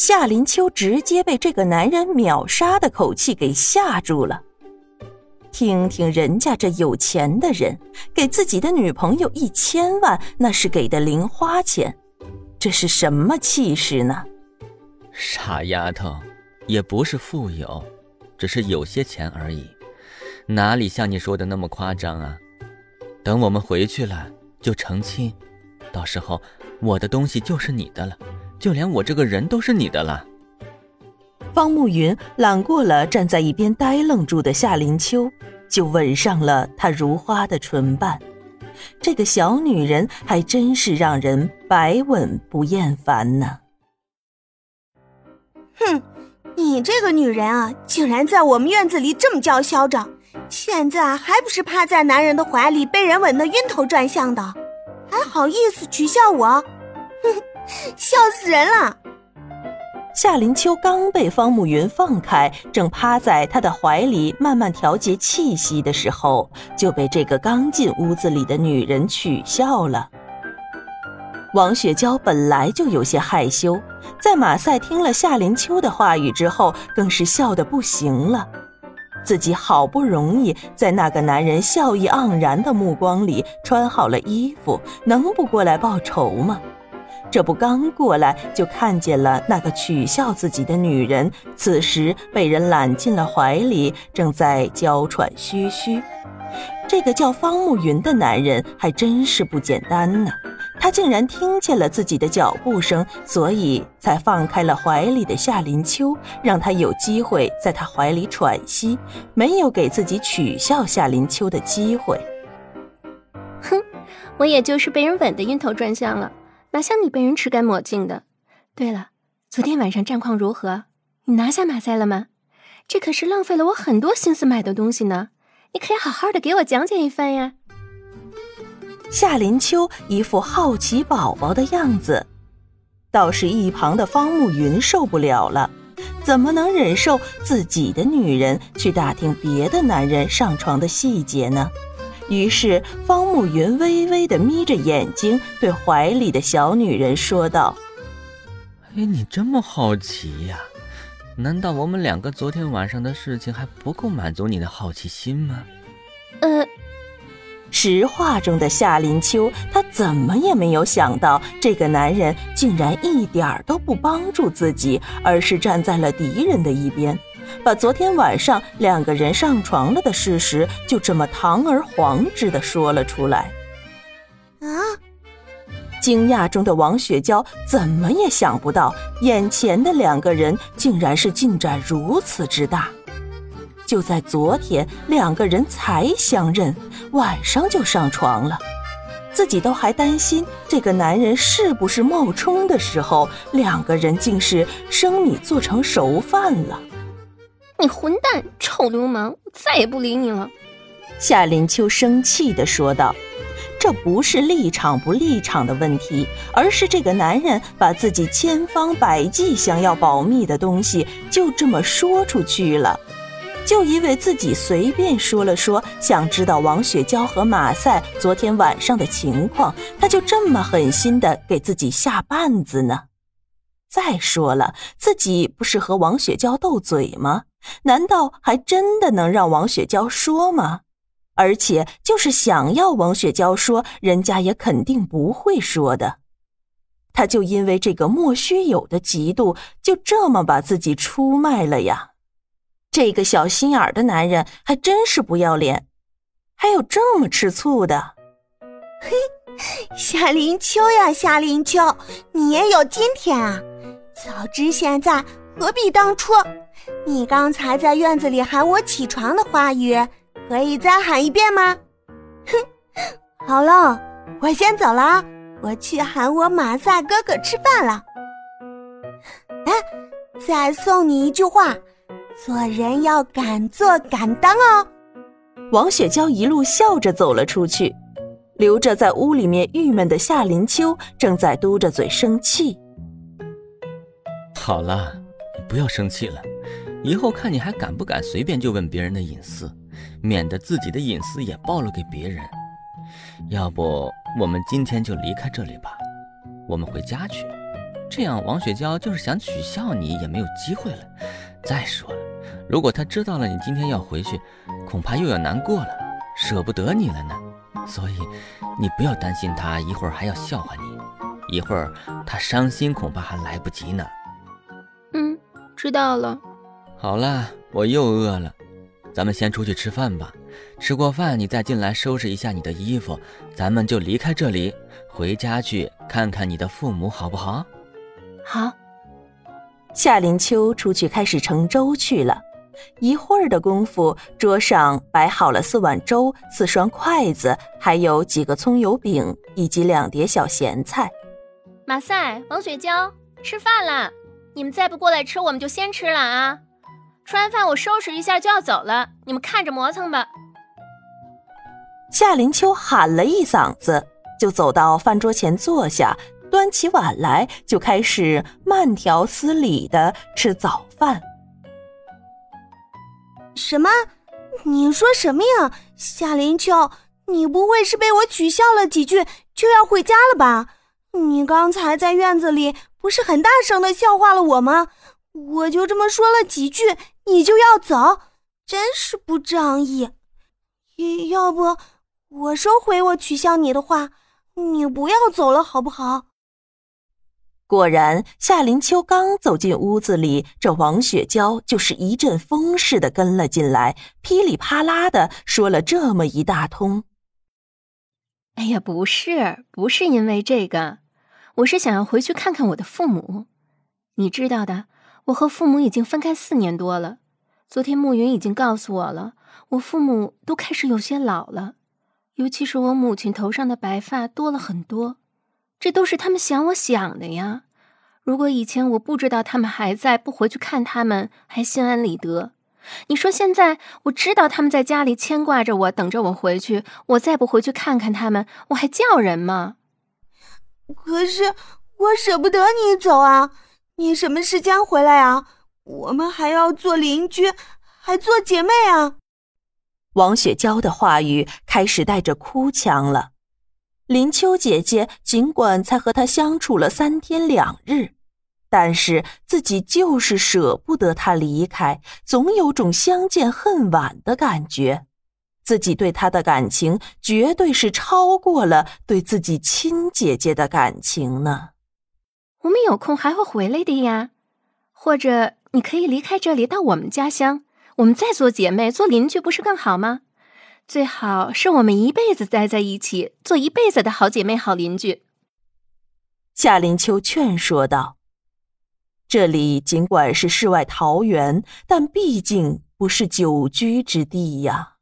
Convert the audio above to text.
夏林秋直接被这个男人秒杀的口气给吓住了。听听人家这有钱的人给自己的女朋友一千万，那是给的零花钱，这是什么气势呢？傻丫头，也不是富有，只是有些钱而已，哪里像你说的那么夸张啊？等我们回去了就成亲，到时候我的东西就是你的了，就连我这个人都是你的了。方慕云揽过了站在一边呆愣住的夏林秋，就吻上了她如花的唇瓣。这个小女人还真是让人百吻不厌烦呢。哼，你这个女人啊，竟然在我们院子里这么叫嚣着！现在还不是趴在男人的怀里被人吻得晕头转向的，还好意思取笑我？哼，笑死人了！夏林秋刚被方慕云放开，正趴在他的怀里慢慢调节气息的时候，就被这个刚进屋子里的女人取笑了。王雪娇本来就有些害羞，在马赛听了夏林秋的话语之后，更是笑得不行了。自己好不容易在那个男人笑意盎然的目光里穿好了衣服，能不过来报仇吗？这不刚过来就看见了那个取笑自己的女人，此时被人揽进了怀里，正在娇喘吁吁。这个叫方慕云的男人还真是不简单呢。他竟然听见了自己的脚步声，所以才放开了怀里的夏林秋，让他有机会在他怀里喘息，没有给自己取笑夏林秋的机会。哼，我也就是被人吻得晕头转向了，哪像你被人吃干抹净的。对了，昨天晚上战况如何？你拿下马赛了吗？这可是浪费了我很多心思买的东西呢，你可以好好的给我讲解一番呀。夏林秋一副好奇宝宝的样子，倒是一旁的方慕云受不了了，怎么能忍受自己的女人去打听别的男人上床的细节呢？于是方慕云微微的眯着眼睛，对怀里的小女人说道：“哎，你这么好奇呀？难道我们两个昨天晚上的事情还不够满足你的好奇心吗？”呃。实话中的夏林秋，他怎么也没有想到，这个男人竟然一点儿都不帮助自己，而是站在了敌人的一边，把昨天晚上两个人上床了的事实就这么堂而皇之的说了出来。啊！惊讶中的王雪娇怎么也想不到，眼前的两个人竟然是进展如此之大。就在昨天，两个人才相认，晚上就上床了。自己都还担心这个男人是不是冒充的时候，两个人竟是生米做成熟饭了。你混蛋，臭流氓！我再也不理你了。夏林秋生气地说道：“这不是立场不立场的问题，而是这个男人把自己千方百计想要保密的东西就这么说出去了。”就因为自己随便说了说，想知道王雪娇和马赛昨天晚上的情况，他就这么狠心的给自己下绊子呢？再说了，自己不是和王雪娇斗嘴吗？难道还真的能让王雪娇说吗？而且就是想要王雪娇说，人家也肯定不会说的。他就因为这个莫须有的嫉妒，就这么把自己出卖了呀？这个小心眼的男人还真是不要脸，还有这么吃醋的。嘿，夏林秋呀，夏林秋，你也有今天啊！早知现在，何必当初？你刚才在院子里喊我起床的话语，可以再喊一遍吗？哼，好了，我先走了，我去喊我马赛哥哥吃饭了。哎，再送你一句话。做人要敢做敢当哦！王雪娇一路笑着走了出去，留着在屋里面郁闷的夏林秋正在嘟着嘴生气。好了，你不要生气了，以后看你还敢不敢随便就问别人的隐私，免得自己的隐私也暴露给别人。要不我们今天就离开这里吧，我们回家去。这样王雪娇就是想取笑你也没有机会了。再说了，如果她知道了你今天要回去，恐怕又要难过了，舍不得你了呢。所以，你不要担心她一会儿还要笑话你，一会儿她伤心恐怕还来不及呢。嗯，知道了。好了，我又饿了，咱们先出去吃饭吧。吃过饭你再进来收拾一下你的衣服，咱们就离开这里，回家去看看你的父母，好不好？好。夏林秋出去开始盛粥去了。一会儿的功夫，桌上摆好了四碗粥、四双筷子，还有几个葱油饼以及两碟小咸菜。马赛、王雪娇，吃饭啦！你们再不过来吃，我们就先吃了啊！吃完饭我收拾一下就要走了，你们看着磨蹭吧。夏林秋喊了一嗓子，就走到饭桌前坐下，端起碗来，就开始慢条斯理的吃早饭。什么？你说什么呀，夏林秋？你不会是被我取笑了几句就要回家了吧？你刚才在院子里不是很大声的笑话了我吗？我就这么说了几句，你就要走，真是不仗义。要不，我收回我取笑你的话，你不要走了，好不好？果然，夏林秋刚走进屋子里，这王雪娇就是一阵风似的跟了进来，噼里啪啦的说了这么一大通。哎呀，不是，不是因为这个，我是想要回去看看我的父母。你知道的，我和父母已经分开四年多了。昨天暮云已经告诉我了，我父母都开始有些老了，尤其是我母亲头上的白发多了很多。这都是他们想我想的呀。如果以前我不知道他们还在，不回去看他们，还心安理得。你说现在我知道他们在家里牵挂着我，等着我回去，我再不回去看看他们，我还叫人吗？可是我舍不得你走啊！你什么时间回来啊？我们还要做邻居，还做姐妹啊！王雪娇的话语开始带着哭腔了。林秋姐姐尽管才和他相处了三天两日，但是自己就是舍不得他离开，总有种相见恨晚的感觉。自己对他的感情绝对是超过了对自己亲姐姐的感情呢。我们有空还会回来的呀，或者你可以离开这里到我们家乡，我们再做姐妹、做邻居，不是更好吗？最好是我们一辈子待在一起，做一辈子的好姐妹、好邻居。夏林秋劝说道：“这里尽管是世外桃源，但毕竟不是久居之地呀。”